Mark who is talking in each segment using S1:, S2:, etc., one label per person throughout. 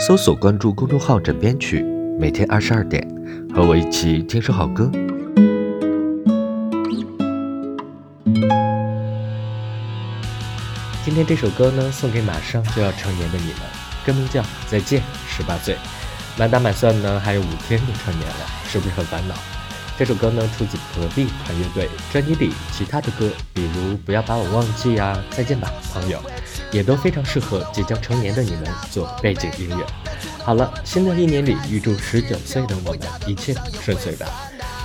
S1: 搜索关注公众号“枕边曲”，每天二十二点，和我一起听首好歌。今天这首歌呢，送给马上就要成年的你们，歌名叫《再见十八岁》。满打满算呢，还有五天就成年了，是不是很烦恼？这首歌呢，出自隔壁团乐队，专辑里其他的歌，比如《不要把我忘记》呀，《再见吧，朋友》。也都非常适合即将成年的你们做背景音乐。好了，新的一年里，预祝十九岁的我们一切顺遂吧！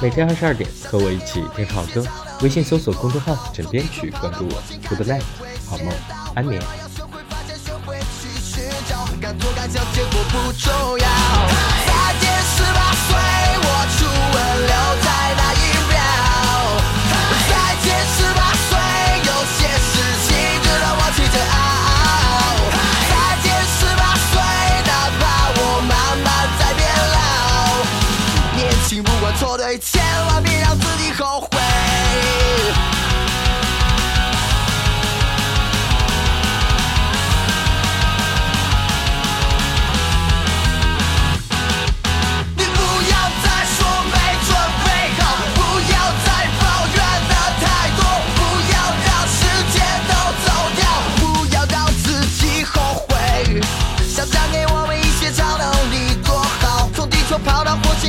S1: 每天二十二点，和我一起听好歌。微信搜索公众号“枕边曲”，关注我。Good night，好梦，安眠。
S2: 千万别让自己后悔。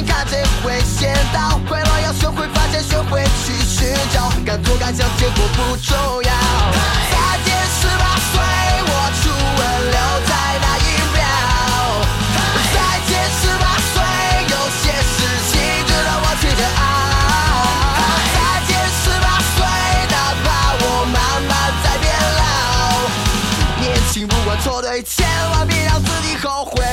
S2: 跑到火星看谁会先到。敢做敢想，结果不重要。再见十八岁，我初吻留在那一秒。再见十八岁，有些事情值得我去煎熬。再见十八岁，哪怕我慢慢在变老。年轻不管错对，千万别让自己后悔。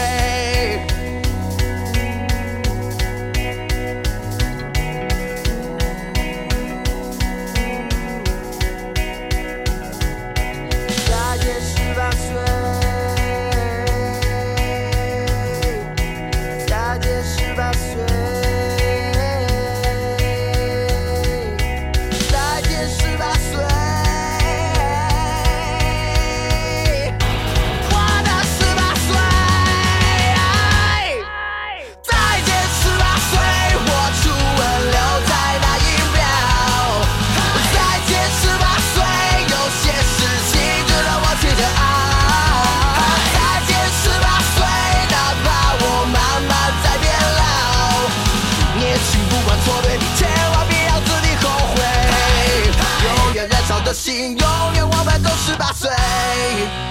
S2: 心永远我们都十八岁。